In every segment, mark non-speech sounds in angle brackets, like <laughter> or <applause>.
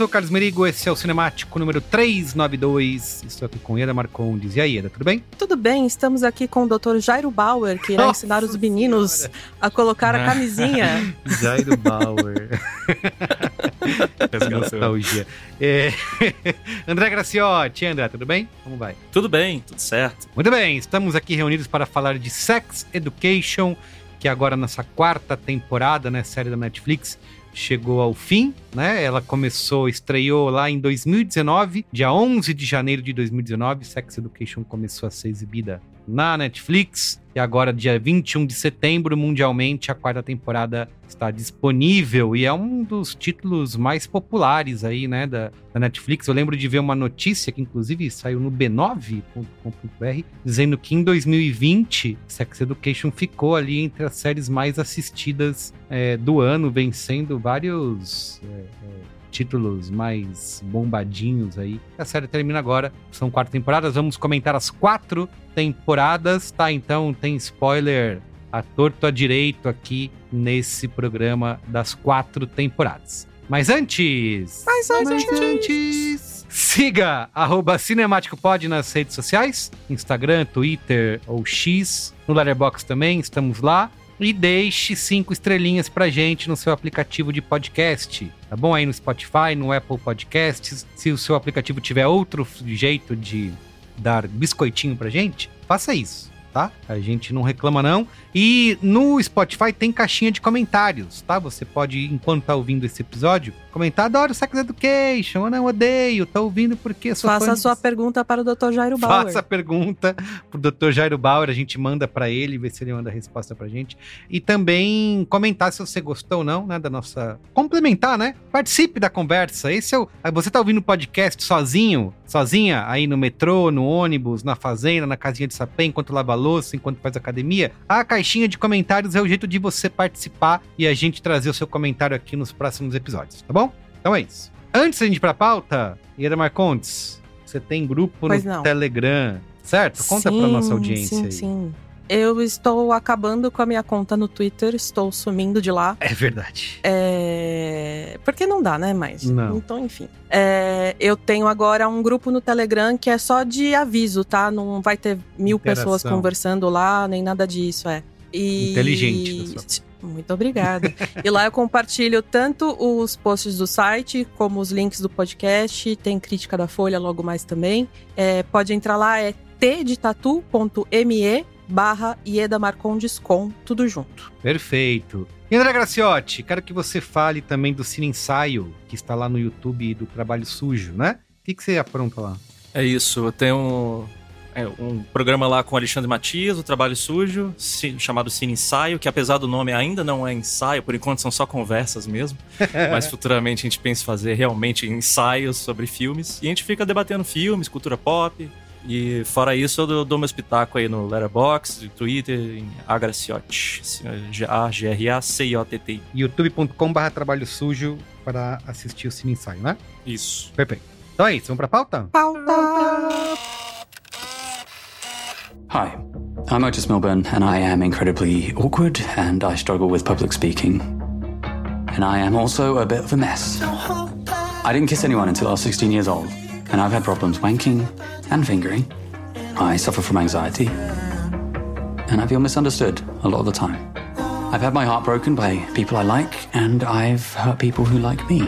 sou o Carlos Merigo, esse é o Cinemático número 392. Estou aqui com Ieda Marcondes. E aí, Ieda, tudo bem? Tudo bem, estamos aqui com o Dr. Jairo Bauer, que irá Nossa ensinar os meninos a colocar a camisinha. <laughs> Jairo Bauer. <laughs> Nostalgia. É... <laughs> André Graciotti, E André, tudo bem? Como vai? Tudo bem, tudo certo. Muito bem, estamos aqui reunidos para falar de Sex Education, que agora nessa quarta temporada, né, série da Netflix, chegou ao fim, né? Ela começou, estreou lá em 2019, dia 11 de janeiro de 2019, Sex Education começou a ser exibida na Netflix e agora dia 21 de setembro, mundialmente, a quarta temporada está disponível e é um dos títulos mais populares aí, né, da, da Netflix. Eu lembro de ver uma notícia que inclusive saiu no b9.com.br dizendo que em 2020 Sex Education ficou ali entre as séries mais assistidas é, do ano, vencendo vários é, é, títulos mais bombadinhos aí. A série termina agora, são quatro temporadas, vamos comentar as quatro temporadas, tá? Então tem spoiler a torto a direito aqui nesse programa das quatro temporadas. Mas antes... Mas antes... antes... Siga arroba CinemáticoPod nas redes sociais, Instagram, Twitter ou X, no Letterboxd também, estamos lá. E deixe cinco estrelinhas pra gente no seu aplicativo de podcast. Tá bom? Aí no Spotify, no Apple Podcasts. Se o seu aplicativo tiver outro jeito de dar biscoitinho pra gente, faça isso, tá? A gente não reclama não. E no Spotify tem caixinha de comentários, tá? Você pode, enquanto tá ouvindo esse episódio, comentar, adoro Sex Education, eu não odeio, tô ouvindo porque sou Faça a de sua pergunta para o Dr. Jairo Bauer. Faça a pergunta pro Dr. Jairo Bauer, a gente manda pra ele, vê se ele manda a resposta pra gente. E também comentar se você gostou ou não, né, da nossa... Complementar, né? Participe da conversa. Esse é o... Você tá ouvindo o podcast sozinho, sozinha, aí no metrô, no ônibus, na fazenda, na casinha de sapé, enquanto lava a louça enquanto faz academia, a caixinha de comentários é o jeito de você participar e a gente trazer o seu comentário aqui nos próximos episódios, tá bom? Então é isso. Antes da gente ir pra pauta, Ieda Marcontes, você tem grupo Pois no não. Telegram, certo? Conta pra Sim, nossa audiência Sim, aí. sim. Eu estou acabando com a minha conta no Twitter, estou sumindo de lá. É verdade. É... Porque não dá, né? Mas. Não. Então, enfim. É, Eu tenho agora um grupo no Telegram que é só de aviso, tá? Não vai ter mil Interação. pessoas conversando lá, nem nada disso, é. E... Inteligente da Muito obrigada. e lá eu compartilho tanto os posts do site, como os links do podcast, tem crítica da Folha logo mais também. É, pode entrar lá, é tdetatu.me barra Ieda Marcondes com tudo junto. Perfeito. E André Graciotti, quero que você fale também do Cine Ensaio, que está lá no YouTube do Trabalho Sujo, né? O que, que você apronta lá? É isso, eu tenho um, é, um programa lá com o Alexandre Matias, o Trabalho Sujo, chamado Cine Ensaio, que apesar do nome ainda não é ensaio, por enquanto são só conversas mesmo, <laughs> mas futuramente a gente pensa em fazer realmente ensaios sobre filmes, e a gente fica debatendo filmes, cultura pop, e fora isso eu dou- dou meu espetáculo aí no Letterboxd, no Twitter, em Agraciotti, A-G-R-A-C-I-O-T-T-I. youtube.com.br Trabalho Sujo para assistir o Cine Ensaio, né? Isso. Perfeito. Então é isso, vamos pra pauta? Pauta! Hi, I'm Otis Milburn, and I am incredibly awkward, and I struggle with public speaking. And I am also a bit of a mess. I didn't kiss anyone until I was 16 years old, and I've had problems wanking and fingering. I suffer from anxiety, and I feel misunderstood a lot of the time. I've had my heart broken by people I like, and I've hurt people who like me.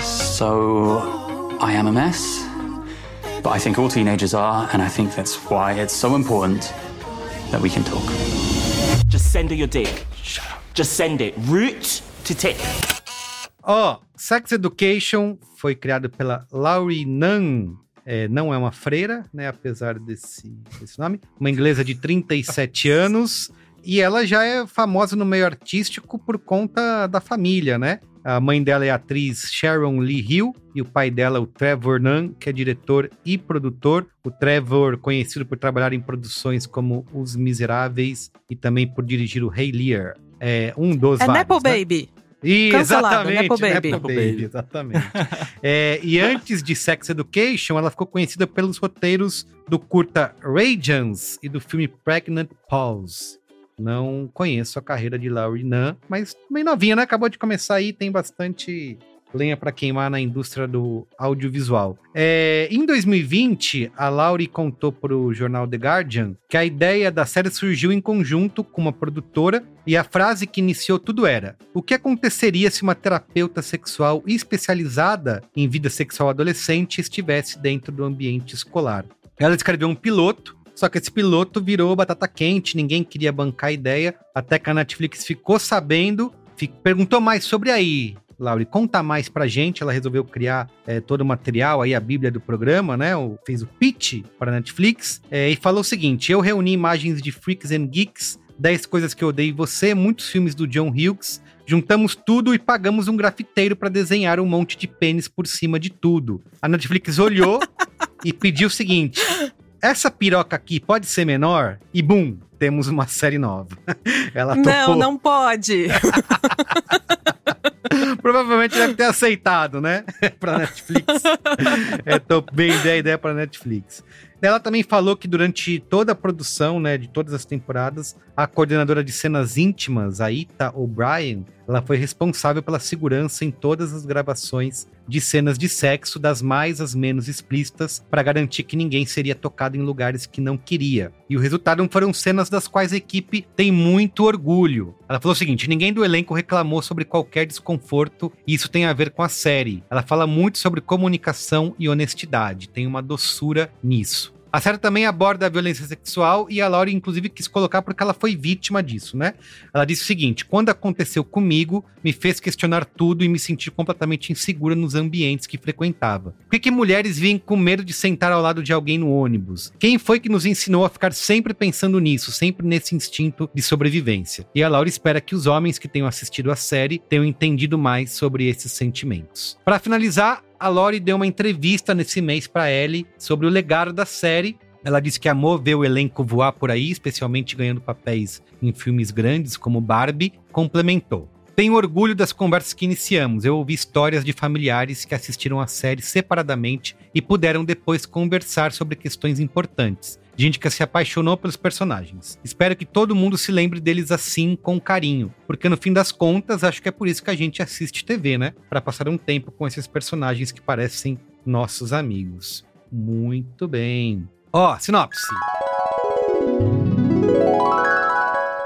So, I am a mess. But I think all teenagers are, and I think that's why it's so important that we can talk. Just send her your dick. Shut up. Just send it. Root to tip. Ó, Sex Education foi criado pela Laurie Nunn. É, não é uma freira, né? Apesar desse, desse nome. Uma inglesa de 37 anos. E ela já é famosa no meio artístico por conta da família, né? A mãe dela é a atriz Sharon Lee Hill e o pai dela, o Trevor Nunn, que é diretor e produtor. O Trevor, conhecido por trabalhar em produções como Os Miseráveis e também por dirigir o Rei Lear. É um dos É vários, Nepo né? Baby. E, Cancelado, exatamente, Nepo Baby. Nepo Baby. exatamente. <laughs> É, e antes de Sex Education, ela ficou conhecida pelos roteiros do curta Radiance e do filme Pregnant Pause. Não conheço a carreira de Laurie Nunn, mas bem novinha, né? Acabou de começar aí, tem bastante lenha para queimar na indústria do audiovisual. É, em 2020, a Laurie contou para o jornal The Guardian que a ideia da série surgiu em conjunto com uma produtora e a frase que iniciou tudo era: O que aconteceria se uma terapeuta sexual especializada em vida sexual adolescente estivesse dentro do ambiente escolar? Ela escreveu um piloto. Só que esse piloto virou batata quente, ninguém queria bancar a ideia, até que a Netflix ficou sabendo, perguntou mais sobre aí, Lauri, conta mais pra gente. Ela resolveu criar é, todo o material, aí a bíblia do programa, né? O, fez o pitch para a Netflix é, e falou o seguinte: eu reuni imagens de Freaks and Geeks, 10 coisas que eu odeio você, muitos filmes do John Hughes. Juntamos tudo e pagamos um grafiteiro para desenhar um monte de pênis por cima de tudo. A Netflix olhou <laughs> e pediu o seguinte: essa piroca aqui pode ser menor? E bum, temos uma série nova. <laughs> Ela Não, topou. não pode. <laughs> Provavelmente deve ter aceitado, né? <laughs> pra Netflix. é, bem a ideia pra Netflix. Ela também falou que durante toda a produção, né, de todas as temporadas, a coordenadora de cenas íntimas, a Ita O'Brien, ela foi responsável pela segurança em todas as gravações de cenas de sexo, das mais às menos explícitas, para garantir que ninguém seria tocado em lugares que não queria. E o resultado foram cenas das quais a equipe tem muito orgulho. Ela falou o seguinte: ninguém do elenco reclamou sobre qualquer desconforto, e isso tem a ver com a série. Ela fala muito sobre comunicação e honestidade, tem uma doçura nisso. A série também aborda a violência sexual e a Laurie, inclusive, quis colocar porque ela foi vítima disso, né? Ela disse o seguinte: quando aconteceu comigo, me fez questionar tudo e me sentir completamente insegura nos ambientes que frequentava. Por que, que mulheres vêm com medo de sentar ao lado de alguém no ônibus? Quem foi que nos ensinou a ficar sempre pensando nisso, sempre nesse instinto de sobrevivência? E a Laura espera que os homens que tenham assistido a série tenham entendido mais sobre esses sentimentos. Para finalizar, a Lori deu uma entrevista nesse mês para Ellie sobre o legado da série Ela disse que amou ver o elenco voar por aí, especialmente ganhando papéis em filmes grandes como Barbie. Complementou. Tenho orgulho das conversas que iniciamos. Eu ouvi histórias de familiares que assistiram a série separadamente e puderam depois conversar sobre questões importantes. Gente que se apaixonou pelos personagens. Espero que todo mundo se lembre deles assim, com carinho. Porque no fim das contas, acho que é por isso que a gente assiste TV, né? Para passar um tempo com esses personagens que parecem nossos amigos. Muito bem. Ó, sinopse.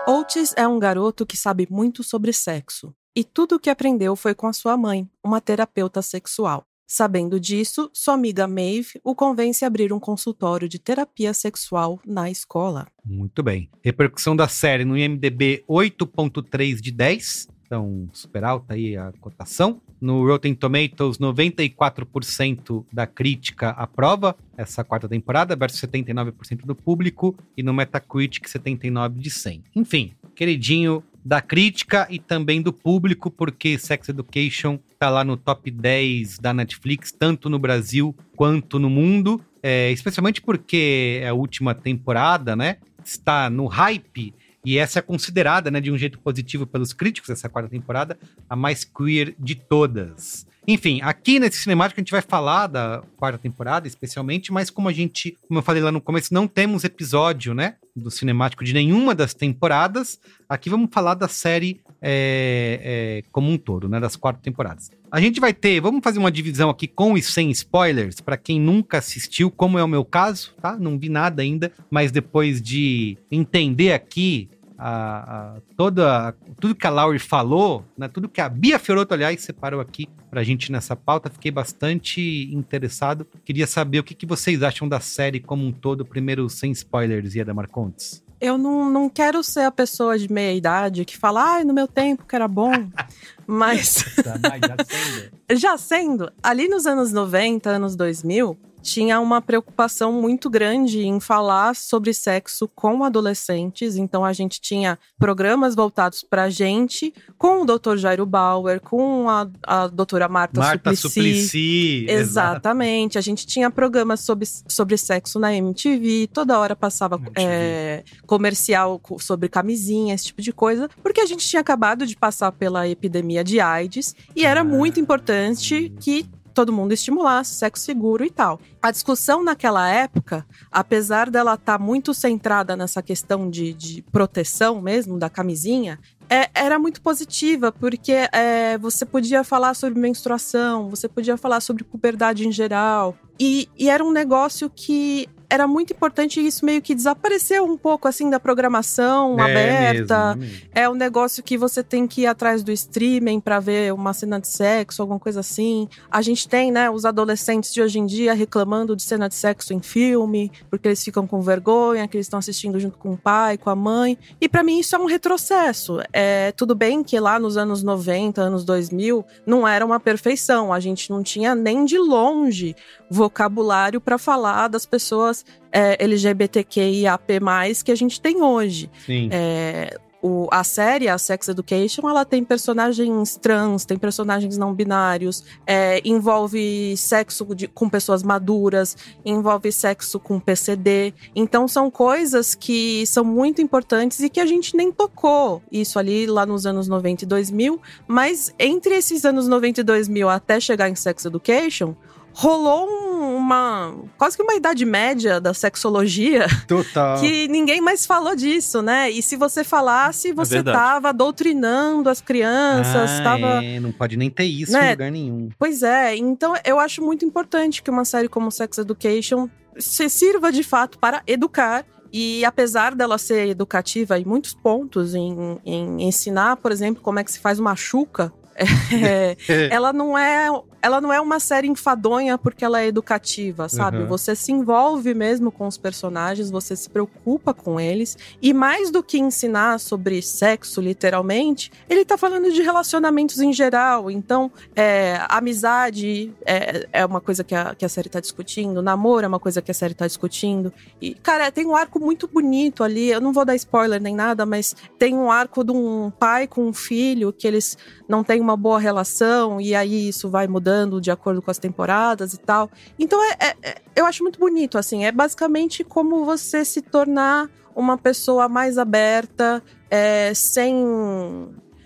Otis é um garoto que sabe muito sobre sexo. E tudo o que aprendeu foi com a sua mãe, uma terapeuta sexual. Sabendo disso, sua amiga Maeve o convence a abrir um consultório de terapia sexual na escola. Muito bem. Repercussão da série no IMDB 8.3 de 10. Então, super alta aí a cotação. No Rotten Tomatoes, 94% da crítica aprova essa quarta temporada, versus 79% do público. E no Metacritic, 79 de 100. Enfim, queridinho da crítica e também do público, porque Sex Education tá lá no top 10 da Netflix, tanto no Brasil quanto no mundo. É, especialmente porque é a última temporada, né? Está no hype e essa é considerada, né, de um jeito positivo pelos críticos, essa quarta temporada, a mais queer de todas. Enfim, aqui nesse cinemático a gente vai falar da quarta temporada, especialmente, mas como a gente, como eu falei lá no começo, não temos episódio, né, do cinemático de nenhuma das temporadas, aqui vamos falar da série é, é, como um todo, né, das quatro temporadas. A gente vai ter, vamos fazer uma divisão aqui com e sem spoilers, para quem nunca assistiu, como é o meu caso, tá? Não vi nada ainda, mas depois de entender aqui a, a, toda, tudo que a Laurie falou, né, tudo que a Bia Fiorotto, aliás, separou aqui pra gente nessa pauta, fiquei bastante interessado. Queria saber o que, que vocês acham da série como um todo, primeiro sem spoilers, Ieda Marcontes. Eu não, não quero ser a pessoa de meia idade que fala, ai, no meu tempo que era bom. <laughs> Mas. já sendo. <laughs> já sendo, ali nos anos 90, anos 2000, tinha uma preocupação muito grande em falar sobre sexo com adolescentes. Então a gente tinha programas voltados para gente, com o Dr. Jairo Bauer, com a, a doutora Marta, Marta Suplicy. Suplicy. Exatamente. A gente tinha programas sobre, sobre sexo na MTV, toda hora passava é, comercial sobre camisinha, esse tipo de coisa, porque a gente tinha acabado de passar pela epidemia de AIDS e era muito importante que todo mundo estimulasse sexo seguro e tal. A discussão naquela época, apesar dela estar tá muito centrada nessa questão de, de proteção mesmo, da camisinha, é, era muito positiva, porque é, você podia falar sobre menstruação, você podia falar sobre puberdade em geral. E, e era um negócio que era muito importante e isso meio que desapareceu um pouco assim da programação É aberta. mesmo, é mesmo. É um negócio que você tem que ir atrás do streaming pra ver uma cena de sexo, alguma coisa assim. A gente tem, né, os adolescentes de hoje em dia reclamando de cena de sexo em filme, porque eles ficam com vergonha, que eles estão assistindo junto com o pai, com a mãe. E pra mim isso é um retrocesso. É tudo bem que lá nos anos 90, anos 2000, não era uma perfeição. A gente não tinha nem de longe vocabulário pra falar das pessoas é, LGBTQIAP+, que a gente tem hoje. Sim. É, o- a série, a Sex Education, ela tem personagens trans, tem personagens não binários, é, envolve sexo de- com pessoas maduras, envolve sexo com PCD. Então são coisas que são muito importantes e que a gente nem tocou isso ali lá nos anos 90 e 2000, mas entre esses anos 90 e 2000 até chegar em Sex Education, rolou um- uma quase que uma idade média da sexologia <laughs> Total. que ninguém mais falou disso, né? E se você falasse, você verdade. tava doutrinando as crianças, Ah, tava. é, não pode nem ter isso Né? em lugar nenhum. Pois é, então eu acho muito importante que uma série como Sex Education se sirva de fato para educar. E apesar dela ser educativa em muitos pontos, em, em ensinar, por exemplo, como é que se faz uma chuca, <laughs> <laughs> é, ela não é ela não é uma série enfadonha porque ela é educativa, sabe? Uhum. Você se envolve mesmo com os personagens, você se preocupa com eles. E mais do que ensinar sobre sexo, literalmente, ele tá falando de relacionamentos em geral. Então, é, amizade é, é uma coisa que a, que a série tá discutindo, namoro é uma coisa que a série tá discutindo. E, cara, tem um arco muito bonito ali. Eu não vou dar spoiler nem nada, mas tem um arco de um pai com um filho que eles não têm uma boa relação, e aí isso vai mudando mudando de acordo com as temporadas e tal. Então é, é, é, eu acho muito bonito, assim. É basicamente como você se tornar uma pessoa mais aberta, é, sem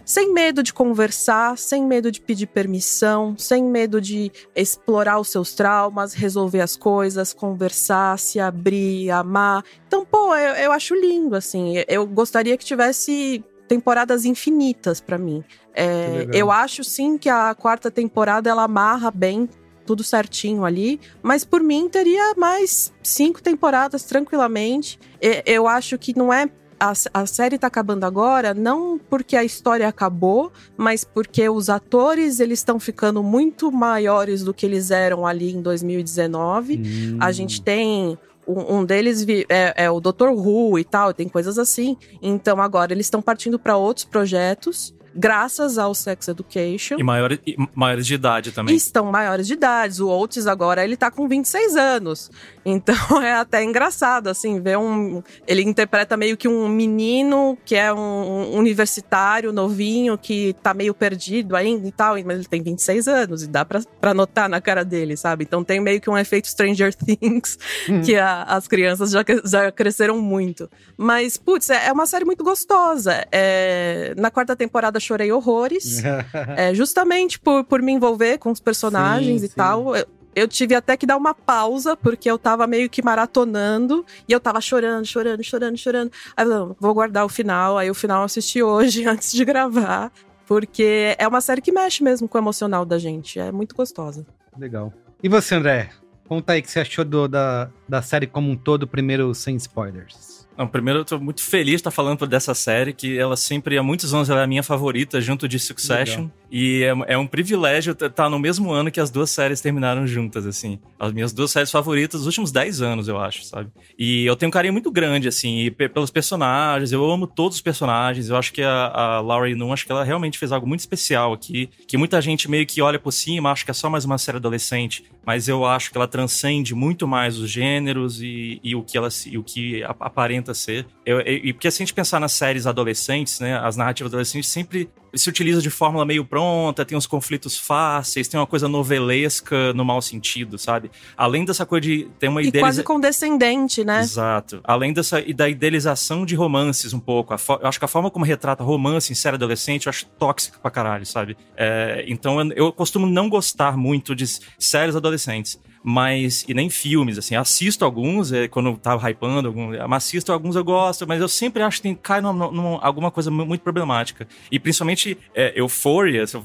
sem medo de conversar, sem medo de pedir permissão, sem medo de explorar os seus traumas, resolver as coisas, conversar, se abrir, amar. Então, pô, eu, eu acho lindo, assim. Eu gostaria que tivesse temporadas infinitas para mim. É, eu acho sim que a quarta temporada ela amarra bem tudo certinho ali, mas por mim teria mais cinco temporadas tranquilamente. Eu acho que não é a, a série tá acabando agora não porque a história acabou, mas porque os atores eles estão ficando muito maiores do que eles eram ali em 2019. Hum. A gente tem um, deles é, é, o Dr. Who e tal, tem coisas assim. Então agora eles estão partindo para outros projetos graças ao Sex Education. E maiores, e maiores de idade também. estão maiores de idade. O Oates agora, ele tá com 26 anos. Então <laughs> é até engraçado, assim, ver um. Ele interpreta meio que um menino que é um universitário novinho que tá meio perdido ainda e tal, mas ele tem 26 anos e dá pra, pra notar na cara dele, sabe? Então tem meio que um efeito Stranger <laughs> Things hum. que a, as crianças já, já cresceram muito. Mas, putz, é, é uma série muito gostosa. É, na quarta temporada chorei horrores. <laughs> é, justamente por, por me envolver com os personagens sim, e sim. tal. Eu, eu tive até que dar uma pausa, porque eu tava meio que maratonando e eu tava chorando, chorando, chorando, chorando. Aí eu não, vou guardar o final. Aí o final eu assisti hoje, <laughs> antes de gravar, porque é uma série que mexe mesmo com o emocional da gente. É muito gostosa. Legal. E você, André? Conta aí o que você achou do, da, da série como um todo, primeiro sem spoilers. Não, primeiro eu tô muito feliz de estar falando dessa série, que ela sempre, há muitos anos, ela é a minha favorita, junto de Succession. Legal. E é, é, um privilégio estar tá no mesmo ano que as duas séries terminaram juntas, assim. As minhas duas séries favoritas dos últimos 10 anos, eu acho, sabe? E eu tenho um carinho muito grande, assim, pelos personagens. Eu amo todos os personagens. Eu acho que a, a Laurie Nunn, acho que ela realmente fez algo muito especial aqui. Que muita gente meio que olha por cima, acha que é só mais uma série adolescente. Mas eu acho que ela transcende muito mais os gêneros e, e o que ela e o que aparenta ser. Eu, e porque se a gente pensar nas séries adolescentes, né? As narrativas adolescentes sempre se utiliza de fórmula meio pronta, tem uns conflitos fáceis, tem uma coisa novelesca no mau sentido, sabe? Além dessa coisa de ter uma idealização. quase condescendente, né? Exato. Além dessa e da idealização de romances um pouco. eu acho que a forma como retrata romance em série adolescente eu acho tóxica pra caralho, sabe? É, então eu, eu costumo não gostar muito de séries adolescentes mas. E nem filmes, assim. Assisto alguns, é, quando eu tava hypando, algum, assisto alguns eu gosto, mas eu sempre acho que tem, cai numa, numa, alguma coisa muito problemática. E principalmente é, Euphoria, se eu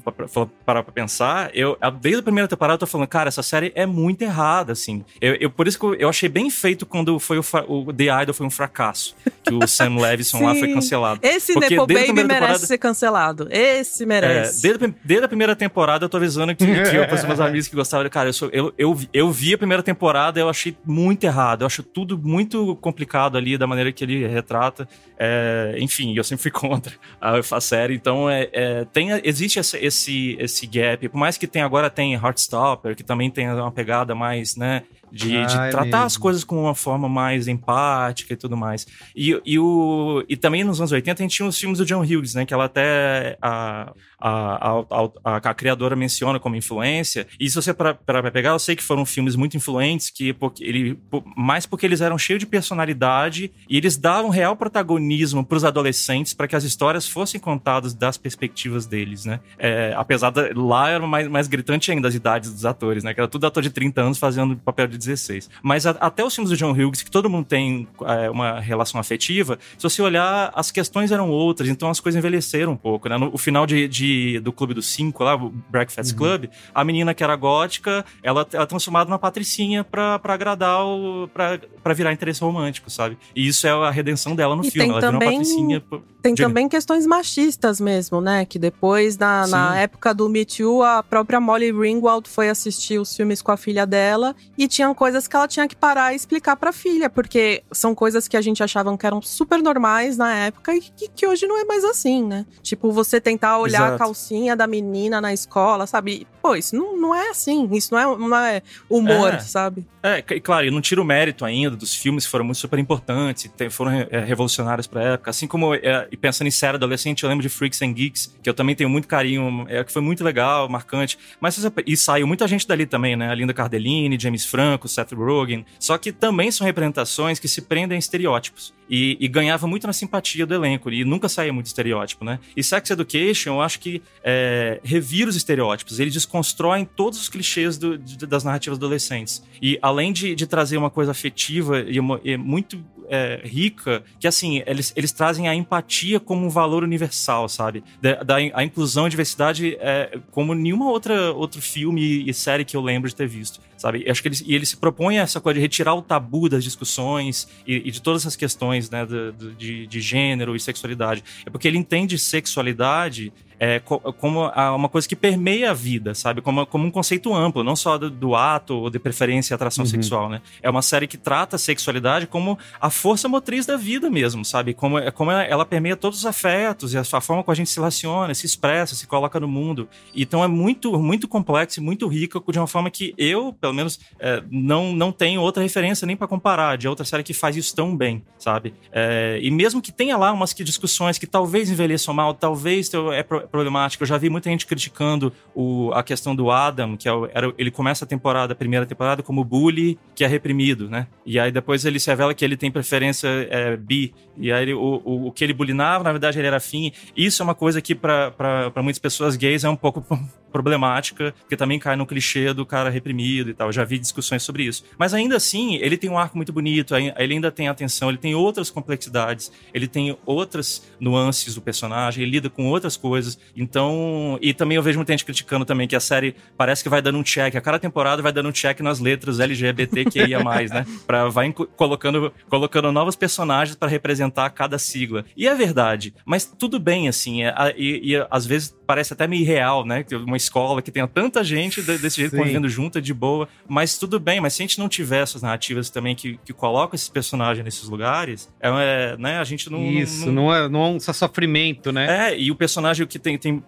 parar pra pensar, eu, desde a primeira temporada eu tô falando, cara, essa série é muito errada, assim. Eu, eu por isso que eu, achei bem feito quando foi o, o, The Idol foi um fracasso. Que o <laughs> Sam Levinson lá foi cancelado. Esse Porque Nepo Baby merece ser cancelado. Esse merece. É, desde, desde a primeira temporada eu tô avisando que, que eu, <laughs> para meus amigos que gostavam, cara, eu, sou, eu, eu eu vi a primeira temporada, eu achei muito errado. Eu acho tudo muito complicado ali, da maneira que ele retrata. É, enfim, eu sempre fui <laughs> contra a, série. Então, é, é, tem, existe esse, esse, esse gap. Por mais que tem agora tem Heartstopper, que também tem uma pegada mais, né? de, ah, de é tratar mesmo. as coisas com uma forma mais empática e tudo mais. E, e, o, e também nos anos 80 a gente tinha os filmes do John Hughes, né? Que ela até a, a, a, a, a criadora menciona como influência. E se você para pegar, eu sei que foram filmes muito influentes, que porque ele, mais porque eles eram cheios de personalidade e eles davam real protagonismo para os adolescentes para que as histórias fossem contadas das perspectivas deles, né? É, apesar de lá era mais, mais gritante ainda as idades dos atores, né? Que era tudo ator de 30 anos fazendo papel de 16. Mas a, até os filmes do John Hughes, que todo mundo tem é, uma relação afetiva, se você olhar, as questões eram outras, então as coisas envelheceram um pouco, né? No o final de, de, do Clube dos Cinco, lá, o Breakfast uhum. Club, a menina que era gótica, ela, ela é transformada numa patricinha pra, pra agradar o. Pra, pra virar interesse romântico, sabe? E isso é a redenção dela no e filme. Ela também, vira uma patricinha. Tem de... também questões machistas mesmo, né? Que depois, na, na época do Me Too, a própria Molly Ringwald foi assistir os filmes com a filha dela e tinha eram coisas que ela tinha que parar e explicar pra filha, porque são coisas que a gente achava que eram super normais na época e que, que hoje não é mais assim, né? Tipo, você tentar olhar calcinha da menina na escola, sabe? Pô, isso não, não é assim, isso não é, não é humor, É. sabe? É, e claro, eu não tiro o mérito ainda dos filmes que foram muito super importantes, te- foram é, revolucionários pra época. Assim como, é, e pensando em série adolescente, eu lembro de Freaks and Geeks, que eu também tenho muito carinho, é, que foi muito legal, marcante. Mas e saiu muita gente dali também, né? A Linda Cardellini, James Franco, Seth Rogen. Só que também são representações que se prendem a estereótipos. E, e ganhava muito na simpatia do elenco, e nunca saía muito estereótipo, né? E Sex Education, eu acho que é, revira os estereótipos, eles desconstroem todos os clichês do- de- das narrativas adolescentes. E além de, de trazer uma coisa afetiva e, uma- e muito é, rica, que assim, eles, eles trazem a empatia como um valor universal, sabe? Da, da- a inclusão e diversidade é, como nenhuma outra outro filme e série que eu lembro de ter visto, sabe? Eu acho que eles, e ele se propõe essa coisa de retirar o tabu das discussões e, e de todas essas questões, né, do- do- de, de gênero e sexualidade. É porque ele entende sexualidade é, co- como uma coisa que permeia a vida, sabe? Como, como um conceito amplo, não só do, do ato ou de preferência e atração sexual, né? É uma série que trata a sexualidade como a força motriz da vida mesmo, sabe? Como, é- como ela, ela permeia todos os afetos e a, forma como a gente se relaciona, se expressa, se coloca no mundo. Então é muito, muito complexo e muito rico de uma forma que eu, pelo menos, é, não, não tenho outra referência nem para comparar de outra série que faz isso tão bem, sabe? É, e mesmo que tenha lá umas que- discussões que talvez envelheçam mal, talvez é pro- problemático. Eu já vi muita gente criticando o, a questão do Adam, que é era, ele começa a temporada, a primeira temporada, como bully, que é reprimido, né? E aí depois ele se revela que ele tem preferência é, bi. E aí ele- o, o, o que ele bulinava, na verdade, ele era fim. Isso é uma coisa que para muitas pessoas gays é um pouco problemática, porque também cai no clichê do cara reprimido e tal. Eu já vi discussões sobre isso. Mas ainda assim, ele tem um arco muito bonito, ele ainda tem atenção, ele tem outras complexidades, ele tem outras nuances do personagem, ele lida com outras coisas. Então, e também eu vejo muita gente criticando também que a série parece que vai dando um check, a cada temporada vai dando um check nas letras LGBTQIA+, né? <laughs> Pra, vai colocando, colocando novos personagens para representar cada sigla. E é verdade, mas tudo bem, assim, é, e, e às vezes parece até meio irreal, né? Uma escola que tenha tanta gente de- desse jeito Sim. convivendo junto, de boa, mas tudo bem, mas se a gente não tiver essas narrativas também que, que colocam esses personagens nesses lugares, é, é, né? A gente não... Isso, não, é, não é um sofrimento, né? É, e o personagem que tem, tem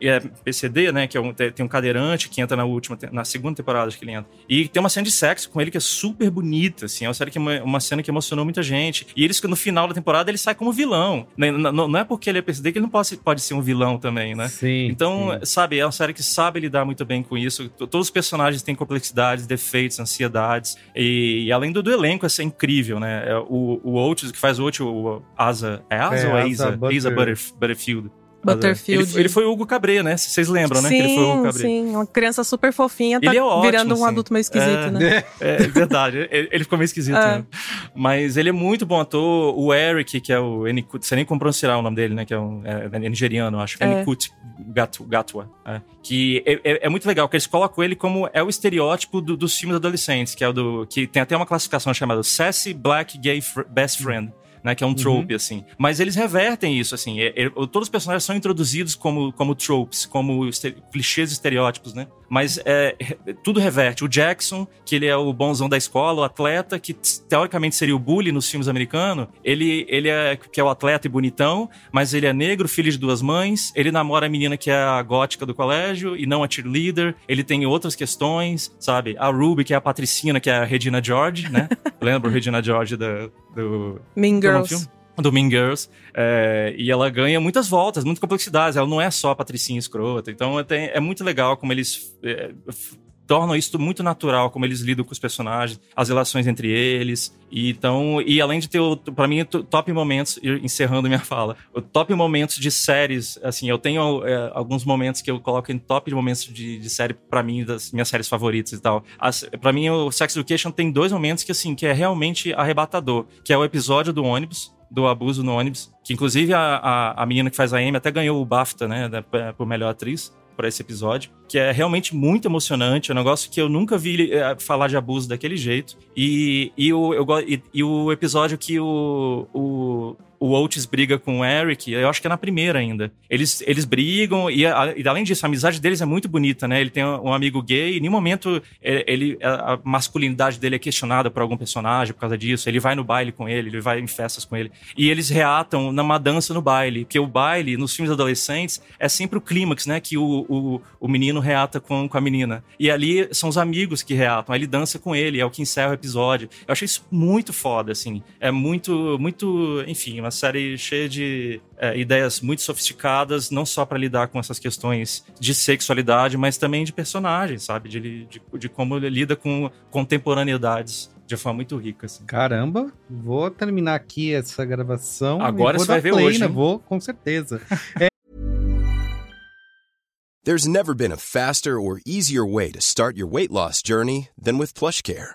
é, PCD, né? Que é um, tem um cadeirante que entra na última, na segunda temporada, acho que ele entra. E tem uma cena de sexo com ele que é super bonita, assim. É uma, série que, é uma, uma cena que emocionou muita gente. E eles, no final da temporada, ele sai como vilão. Né, Não, não- não é porque ele é PCD que ele não pode, pode ser um vilão também, né? Sim. Então, sabe, é uma série que sabe lidar muito bem com isso. Todos os personagens têm complexidades, defeitos, ansiedades. E, e além do, do elenco, isso é incrível, né? É O, o Oates, que faz o Oates, o Asa. É Asa É, ou é Asa Isa? Butter- Butterf- Butterfield. Butterfield. Ele, ele foi o Hugo Cabré, né? Vocês lembram, né? sim, que ele foi o Hugo sim. Uma criança super fofinha, tá é ótimo, virando um assim. adulto meio esquisito, É. né? É verdade, ele, ficou meio esquisito. É. né? Mas ele é muito bom ator. O Eric, que é o você nem como pronunciar o nome dele, né? Que é um é, é nigeriano, acho. É. Enikut Gatwa. é. Que é, é- é muito legal, que eles colocam ele como é o estereótipo do- dos filmes adolescentes, que é o do. que tem até uma classificação chamada Sassy Black Gay Fr- Best Friend. Né, que é um trope, assim. Mas eles revertem isso, assim. É- é- todos os personagens são introduzidos como, como tropes, como este- clichês estereótipos, né? Mas é, tudo reverte. O Jackson, que ele é o bonzão da escola, o atleta, que teoricamente seria o bully nos filmes americanos, ele, ele é que é o atleta e bonitão, mas ele é negro, filho de duas mães, ele namora a menina que é a gótica do colégio e não a cheerleader, ele tem outras questões, sabe? A Ruby, que é a patricina, que é a Regina George, né? <laughs> Lembra a Regina George da, do... Mean do Girls. Do Mean Girls, é, e ela ganha muitas voltas, muitas complexidades, ela não é só a patricinha escrota, então é, muito legal como eles é, tornam isso muito natural, como eles lidam com os personagens, as relações entre eles, e então, e além de ter, pra mim, to- top momentos, encerrando minha <laughs> fala, top momentos de séries, assim, eu tenho é, alguns momentos que eu coloco em top momentos de, de série, pra mim, das minhas séries favoritas e tal. Pra mim, o Sex Education tem dois momentos que, assim, que é realmente arrebatador, que é o episódio do ônibus, do abuso no ônibus, que inclusive a, a, a menina que faz a Amy até ganhou o BAFTA, né, da, por melhor atriz por esse episódio, que é realmente muito emocionante, é um negócio que eu nunca vi eh, falar de abuso daquele jeito. E, e, o, eu, e, e o episódio que o, o o Oates briga com o Eric, eu acho que é na primeira ainda. Eles, eles brigam, e, a, e além disso, a amizade deles é muito bonita, né? Ele tem um amigo gay, e em nenhum momento ele, a masculinidade dele é questionada por algum personagem por causa disso. Ele vai no baile com ele, ele vai em festas com ele. E eles reatam numa dança no baile, porque o baile, nos filmes adolescentes, é sempre o clímax, né? Que o, o, o menino reata com, com a menina. E ali são os amigos que reatam, ele dança com ele, é o que encerra o episódio. Eu achei isso muito foda, assim. É muito, muito, enfim, uma série cheia de é, ideias muito sofisticadas, não só para lidar com essas questões de sexualidade, mas também de personagens, sabe? De, de, de como ele lida com contemporaneidades de forma muito rica. Assim. Caramba, vou terminar aqui essa gravação. Agora você vai ver play, hoje. Né? Hein? Vou, com certeza. <laughs> There's never been a faster or easier way to start your weight loss journey than with PlushCare.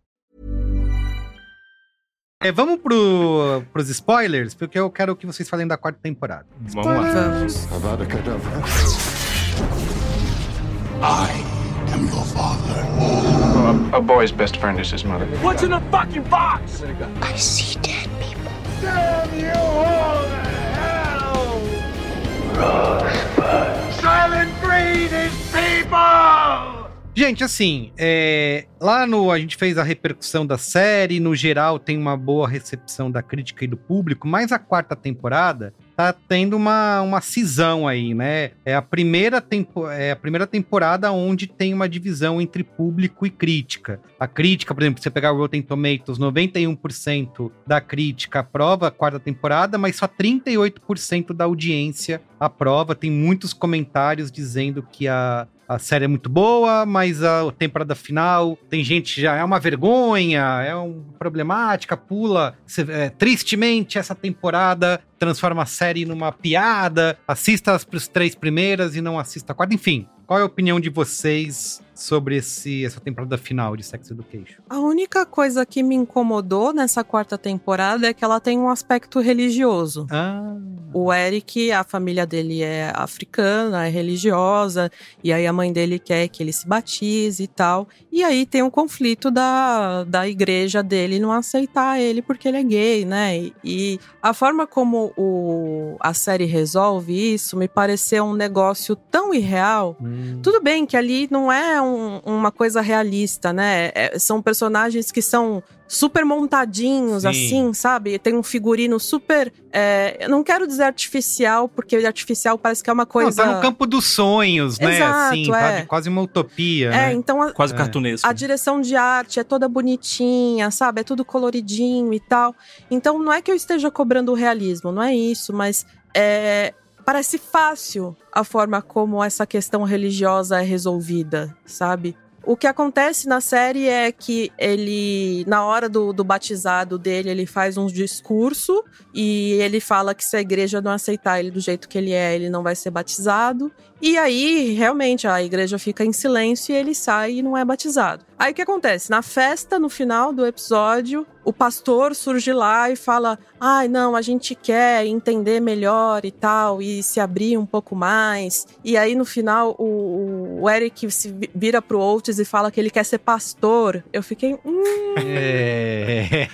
É, vamos pro, pros spoilers, porque eu quero que vocês falem da quarta temporada. Vamos lá. I am your father. A, a boy's best friend is his mother. What's in the fucking box? I see dead people. Damn you all to hell! Rosebud. Silent breed is people! Gente, assim, é, lá no. A gente fez a repercussão da série, no geral tem uma boa recepção da crítica e do público, mas a quarta temporada tá tendo uma, uma cisão aí, né? É a, primeira tempo, é a primeira temporada onde tem uma divisão entre público e crítica. A crítica, por exemplo, você pegar o Rotten Tomatoes, 91% da crítica aprova a quarta temporada, mas só 38% da audiência aprova. Tem muitos comentários dizendo que a, a série é muito boa, mas a temporada final tem gente já é uma vergonha, é um problemática, pula é, tristemente essa temporada, transforma a série numa piada, assista as três primeiras e não assista a quarta, enfim. Qual é a opinião de vocês sobre esse, essa temporada final de Sex Education? A única coisa que me incomodou nessa quarta temporada é que ela tem um aspecto religioso. Ah. O Eric, a família dele é africana, é religiosa, e aí a mãe dele quer que ele se batize e tal. E aí tem um conflito da, da igreja dele não aceitar ele porque ele é gay, né? E, e a forma como o, a série resolve isso me pareceu um negócio tão irreal. Hum. Tudo bem que ali não é um, uma coisa realista, né? É, são personagens que são super montadinhos, Sim. assim, sabe? Tem um figurino super. é, eu não quero dizer artificial, porque artificial parece que é uma coisa. Não, tá no campo dos sonhos, né? Exato, assim, tá é. quase uma utopia. É, né? então a, Quase É. cartunesco. a direção de arte é toda bonitinha, sabe? É tudo coloridinho e tal. Então não é que eu esteja cobrando o realismo, não é isso, mas é, parece fácil a forma como essa questão religiosa é resolvida, sabe? O que acontece na série é que ele, na hora do, do batizado dele, ele faz um discurso e ele fala que se a igreja não aceitar ele do jeito que ele é, ele não vai ser batizado. E aí, realmente, a igreja fica em silêncio e ele sai e não é batizado. Aí o que acontece? Na festa, no final do episódio, o pastor surge lá e fala: ai, não, a gente quer entender melhor e tal, e se abrir um pouco mais. E aí, no final, o, o Eric se vi- vira pro Oates e fala que ele quer ser pastor. Eu fiquei. Hum, É.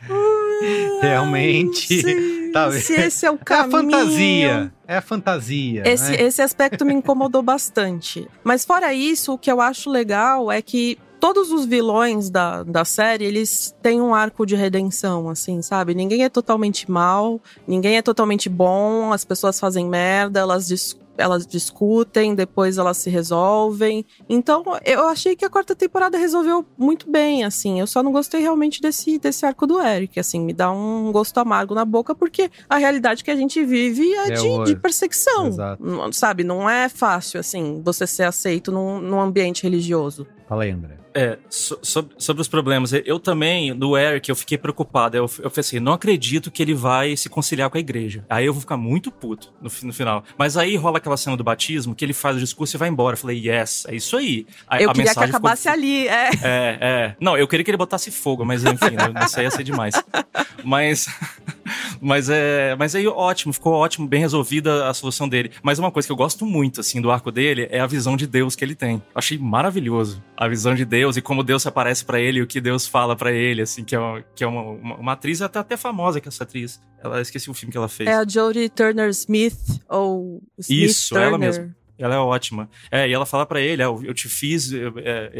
<laughs> Realmente. sim, Tá se esse é o É a caminho. fantasia. É a fantasia. Esse, né? esse aspecto me incomodou bastante. Mas fora isso, o que eu acho legal é que todos os vilões da, da série, eles têm um arco de redenção, assim, sabe? Ninguém é totalmente mal, ninguém é totalmente bom, as pessoas fazem merda, elas dis- elas discutem, depois elas se resolvem. Então, eu achei que a quarta temporada resolveu muito bem, assim. Eu só não gostei realmente desse, desse arco do Eric, assim, me dá um gosto amargo na boca, porque a realidade que a gente vive é, É de, de perseguição. Exato. Sabe, não é fácil, assim, você ser aceito num, num ambiente religioso. Fala aí, André. É, so- sobre, sobre os problemas. Eu também, do Eric, eu fiquei preocupado. Eu, eu pensei, não acredito que ele vai se conciliar com a igreja. Aí eu vou ficar muito puto no, no final. Mas aí rola aquela cena do batismo, que ele faz o discurso e vai embora. Eu falei, yes, é isso aí. A, eu a queria que mensagem ficou- acabasse ali, é. É, é. Não, eu queria que ele botasse fogo, mas enfim, né, isso aí ia ser demais. <laughs> Mas. Mas é. Mas aí ótimo, ficou ótimo, bem resolvida a solução dele. Mas uma coisa que eu gosto muito, assim, do arco dele é a visão de Deus que ele tem. Eu achei maravilhoso a visão de Deus e como Deus se aparece pra ele e o que Deus fala pra ele, assim, que é uma, que é uma, uma, uma atriz até, até famosa que é essa atriz. Ela esqueci o filme que ela fez. É a Jodie Turner Smith, ou Smith Isso, Turner. ela mesma. Ela é ótima. É, e ela fala pra ele, é, eu te fiz é,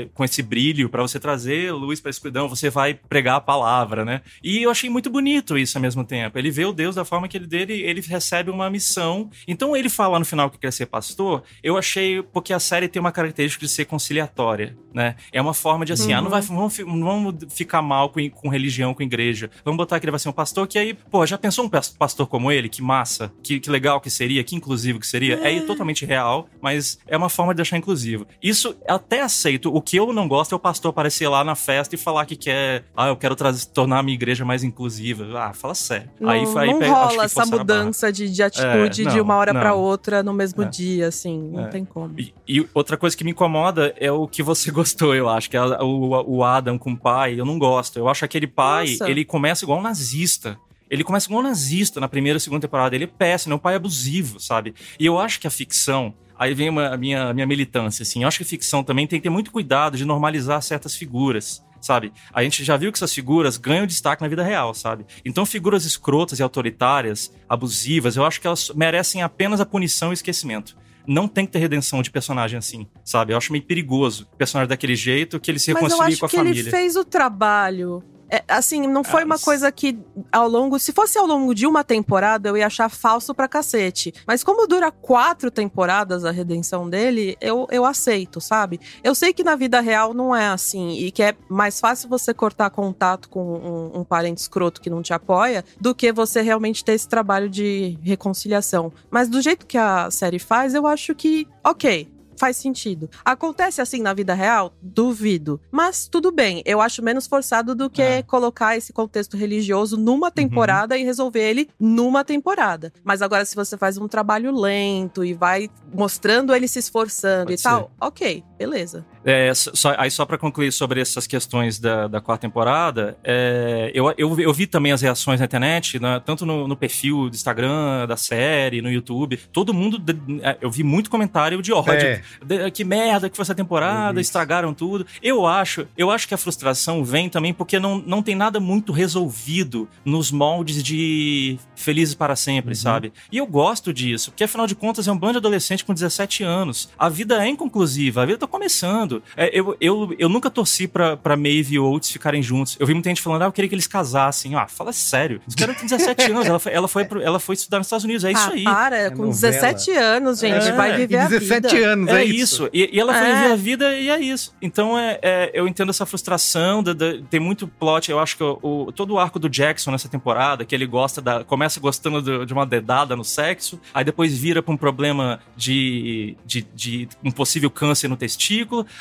é, com esse brilho pra você trazer luz pra escuridão, você vai pregar a palavra, né? E eu achei muito bonito isso ao mesmo tempo. Ele vê o Deus da forma que ele dele, ele recebe uma missão. Então ele fala no final que quer ser pastor, eu achei porque a série tem uma característica de ser conciliatória, né? É uma forma de assim, Uhum. ah, não vai vamos, fi- não vamos ficar mal com, com religião, com igreja. Vamos botar que ele vai ser um pastor que aí, pô, já pensou um pas- pastor como ele? Que massa, que, que legal que seria, que inclusivo que seria? É, totalmente real, mas é uma forma de deixar inclusivo. Isso até aceito. O que eu não gosto é o pastor aparecer lá na festa e falar que quer, ah, eu quero tornar a minha igreja mais inclusiva. Ah, fala sério. Não, aí aí não pega- rola essa mudança de, de atitude É, de não, uma hora pra outra no mesmo É. dia, assim. Não É. tem como. E, e outra coisa que me incomoda é o que você <laughs> gostou, eu acho, que é o, o Adam com o pai. Eu não gosto. Eu acho aquele pai, Nossa. ele começa igual um nazista. Ele começa igual um nazista na primeira e segunda temporada. Ele é péssimo, é um pai abusivo, sabe? E eu acho que a ficção. Aí vem uma- a minha, a minha militância, assim. Eu acho que ficção também tem que ter muito cuidado de normalizar certas figuras. Sabe? A gente já viu que essas figuras ganham destaque na vida real, sabe? Então, figuras escrotas e autoritárias, abusivas, eu acho que elas merecem apenas a punição e o esquecimento não tem que ter redenção de personagem assim, sabe? Eu acho meio perigoso personagem daquele jeito que ele se Mas eu reconcilie acho com a que família. ele fez o trabalho. É, assim, não foi Ah, uma coisa que ao longo. Se fosse ao longo de uma temporada, eu ia achar falso pra cacete. Mas como dura quatro temporadas a redenção dele, eu, eu aceito, sabe? Eu sei que na vida real não é assim. E que é mais fácil você cortar contato com um, um parente escroto que não te apoia do que você realmente ter esse trabalho de reconciliação. Mas do jeito que a série faz, eu acho que, ok, faz sentido. Acontece assim na vida real? Duvido. Mas tudo bem, eu acho menos forçado do que É. colocar esse contexto religioso numa temporada e resolver ele numa temporada. Mas agora, se você faz um trabalho lento e vai mostrando ele se esforçando Pode e tal, ok, beleza. É, só- aí só pra concluir sobre essas questões da, da quarta temporada, é, eu, eu, eu vi também as reações na internet, né, tanto no, no perfil do Instagram, da série, no YouTube. Todo mundo. de- é, Eu vi muito comentário de ódio. É. De- que merda que foi essa temporada, isso. estragaram tudo. Eu acho, eu acho que a frustração vem também porque não, não tem nada muito resolvido nos moldes de Felizes para Sempre, sabe? E eu gosto disso, porque afinal de contas é um bando de adolescente com 17 anos. A vida é inconclusiva, a vida tá começando. É, eu, eu, eu nunca torci pra, pra Maeve e Oates ficarem juntos. Eu vi muita gente falando, ah, eu queria que eles casassem. Ah, fala sério. Esse cara tem 17 <laughs> anos, ela foi, ela, foi pro- ela foi estudar nos Estados Unidos, é isso ah, aí. para, com novela. 17 anos, gente, É, vai viver a E 17 vida. anos, É, é, isso. E, e ela foi É. viver a vida e é isso. Então é, é, eu entendo essa frustração. da- da- tem muito plot. Eu acho que o, o- todo o arco do Jackson nessa temporada, que ele gosta da. Começa gostando do- de uma dedada no sexo, aí depois vira pra um problema de, de, de um possível câncer no testículo,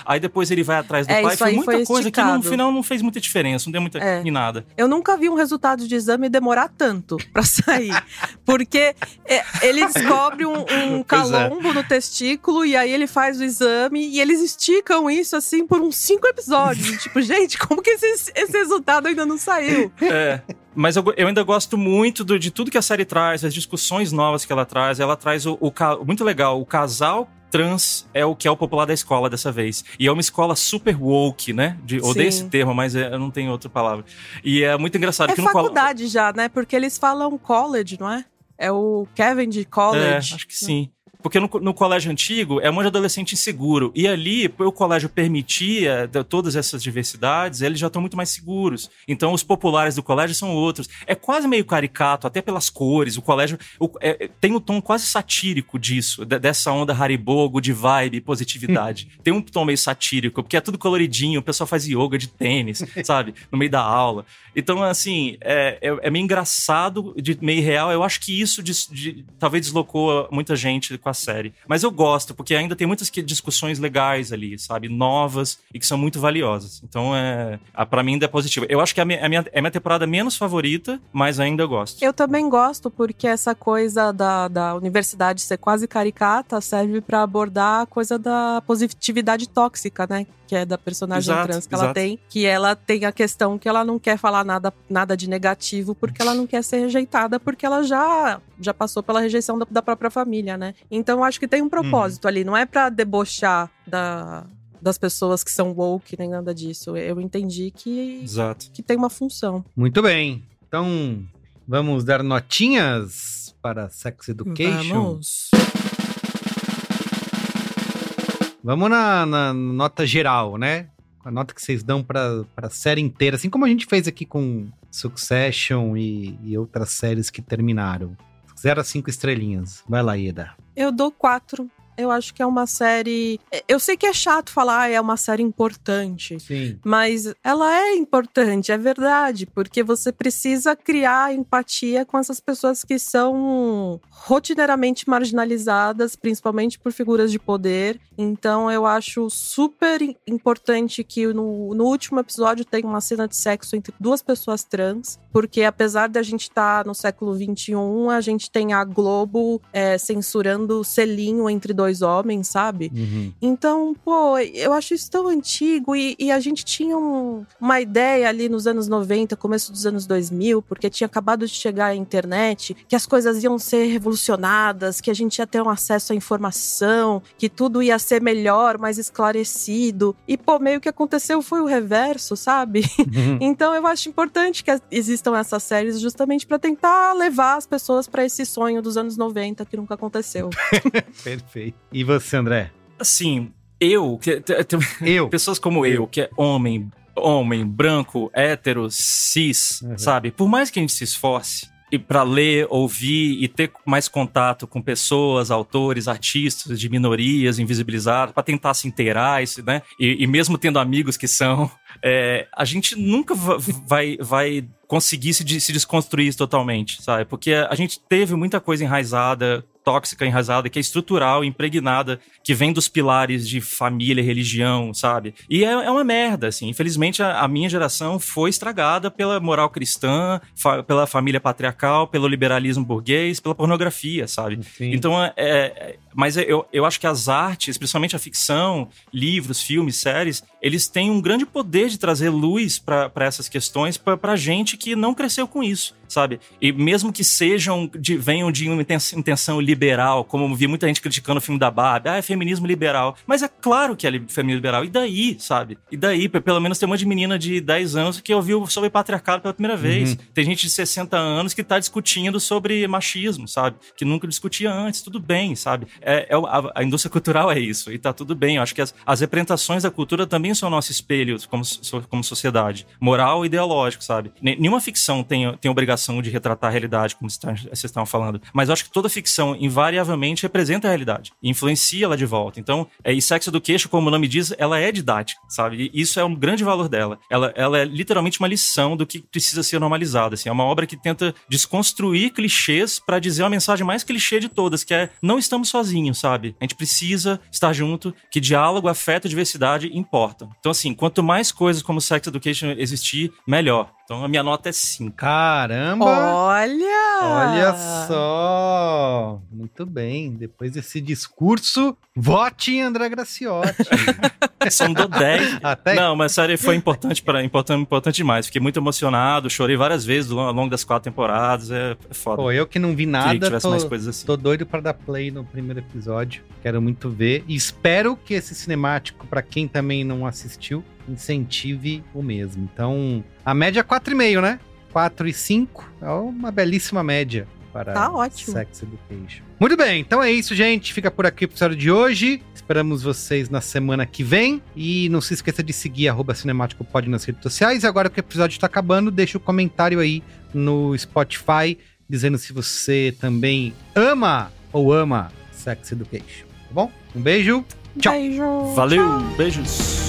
aí depois ele vai atrás do É, pai. isso Foi muita foi coisa que no esticado. final não fez muita diferença, não deu muita É. em nada. Eu nunca vi um resultado de exame demorar tanto <laughs> pra sair. Porque é, ele descobre um, um <laughs> calombo no testículo e aí ele faz o exame e eles esticam isso assim por uns cinco episódios. <laughs> Tipo, gente, como que esse, esse resultado ainda não saiu? É. Mas eu, eu ainda gosto muito do- de tudo que a série traz, as discussões novas que ela traz. Ela traz o, o muito legal, o casal trans é o que é o popular da escola dessa vez. E é uma escola super woke, né? De, odeio esse termo, mas é- eu não tenho outra palavra. E é muito engraçado É que no faculdade já, né? Porque eles falam college, não é? É o Kevin de É, college. acho que sim. Porque no, no colégio antigo é um monte de adolescente inseguro. E ali, o colégio permitia de- todas essas diversidades, eles já estão muito mais seguros. Então, os populares do colégio são outros. É quase meio caricato, até pelas cores. O colégio o- é- é- tem um tom quase satírico disso, de- dessa onda Haribo, good vibe, positividade. <laughs> tem um tom meio satírico, porque é tudo coloridinho, o pessoal faz yoga de tênis, <laughs> sabe? No meio da aula. Então, assim, é, é, é meio engraçado, de meio real. Eu acho que isso de- talvez deslocou muita gente com a série. Mas eu gosto, porque ainda tem muitas discussões legais ali, sabe? Novas e que são muito valiosas. Então, é, a- pra mim ainda é positivo. Eu acho que é a minha, é a minha, é a minha temporada menos favorita, mas ainda eu gosto. Eu também gosto porque essa coisa da, da universidade ser quase caricata serve pra abordar a coisa da positividade tóxica, né? Que é da personagem Exato, trans que ela exato. tem. Que ela tem a questão que ela não quer falar nada, nada de negativo porque ela não quer ser rejeitada, porque ela já, já passou pela rejeição da, da própria família, né? Então eu acho que tem um propósito ali. Não é pra debochar da. Das pessoas que são woke, nem nada disso. Eu entendi que, Exato. que tem uma função. Muito bem. Então, vamos dar notinhas para Sex Education? Vamos. Vamos na, na nota geral, né? A nota que vocês dão para a série inteira, assim como a gente fez aqui com Succession e, e outras séries que terminaram. 0 a 5 estrelinhas. Vai lá, Ieda. Eu dou quatro. Eu acho que é uma série. Eu sei que é chato falar, ah, é uma série importante. Sim. Mas ela é importante, é verdade, porque você precisa criar empatia com essas pessoas que são rotineiramente marginalizadas, principalmente por figuras de poder. Então eu acho super im- importante que no, no último episódio tem uma cena de sexo entre duas pessoas trans, porque apesar da gente estar no século XXI, a gente tem a Globo é, censurando selinho entre dois homens, sabe? Uhum. Então, pô, eu acho isso tão antigo e, e a gente tinha um- uma ideia ali nos anos 90, começo dos anos 2000, porque tinha acabado de chegar a internet, que as coisas iam ser revolucionadas, que a gente ia ter um acesso à informação, que tudo ia ser melhor, mais esclarecido. E, pô, meio que aconteceu foi o reverso, sabe? <laughs> então eu acho importante que existam essas séries justamente para tentar levar as pessoas para esse sonho dos anos 90 que nunca aconteceu. <laughs> Perfeito. E você, André? Assim, eu, que- <laughs> Eu. pessoas como eu, que é homem, homem, branco, hétero, cis, sabe? Por mais que a gente se esforce e para ler, ouvir e ter mais contato com pessoas, autores, artistas de minorias invisibilizadas, para tentar se inteirar, isso, né? E, e mesmo tendo amigos que são, <laughs> é, a gente nunca va- vai, vai conseguir se, se desconstruir isso totalmente, sabe? Porque a gente teve muita coisa enraizada tóxica, enraizada, que é estrutural, impregnada, que vem dos pilares de família, religião, sabe? E é, é uma merda, assim. Infelizmente, a, a minha geração foi estragada pela moral cristã, fa- pela família patriarcal, pelo liberalismo burguês, pela pornografia, sabe? Sim. Então, é, é- mas eu, eu acho que as artes, principalmente a ficção, livros, filmes, séries, eles têm um grande poder de trazer luz para essas questões pra gente que não cresceu com isso, sabe? E mesmo que sejam, de, venham de uma inten- intenção liberal, como vi muita gente criticando o filme da Barbie, ah, é feminismo liberal. Mas é claro que é li- feminismo liberal. E daí, sabe? E daí, pelo menos tem uma de menina de 10 anos que ouviu sobre patriarcado pela primeira vez. Tem gente de 60 anos que tá discutindo sobre machismo, sabe? Que nunca discutia antes. Tudo bem, sabe? É, é a, a indústria cultural é isso. E tá tudo bem. Eu acho que as, as representações da cultura também são nosso espelho como, como sociedade. Moral e ideológico, sabe? Ne- Nenhuma ficção tem, tem obrigação de retratar a realidade, como vocês estavam falando. Mas acho que toda ficção, invariavelmente, representa a realidade. Influencia ela de volta. Então, é, e Sex Education, como o nome diz, ela é didática, sabe? E isso é um grande valor dela. Ela, ela é literalmente uma lição do que precisa ser normalizado. Assim. É uma obra que tenta desconstruir clichês para dizer uma mensagem mais clichê de todas, que é não estamos sozinhos, sabe? A gente precisa estar junto, que diálogo, afeto e diversidade importam. Então, assim, quanto mais coisas como Sex Education existir, melhor. Então, a minha nota é 5. Caramba! Olha! Olha só! Muito bem. Depois desse discurso, vote em André Graciotti. Só <laughs> não dou 10. Até Não, mas sério, foi importante para importante, importante demais. Fiquei muito emocionado, chorei várias vezes ao longo das quatro temporadas. É, é foda. Pô, eu que não vi Queria nada, que tivesse tô, mais coisas assim. tô doido pra dar play no primeiro episódio. Quero muito ver. E espero que esse cinemático, pra quem também não assistiu, incentive o mesmo. Então, a média é 4,5, né? 4 e 5 é uma belíssima média. para Tá ótimo. Sex Education. Muito bem, então é isso, gente. Fica por aqui o episódio de hoje. Esperamos vocês na semana que vem. E não se esqueça de seguir arroba Cinemático Pod nas redes sociais. E agora que o episódio está acabando, deixa o um comentário aí no Spotify dizendo se você também ama ou ama Sex Education. Tá bom? Um beijo. Tchau. Beijo. Valeu, beijos.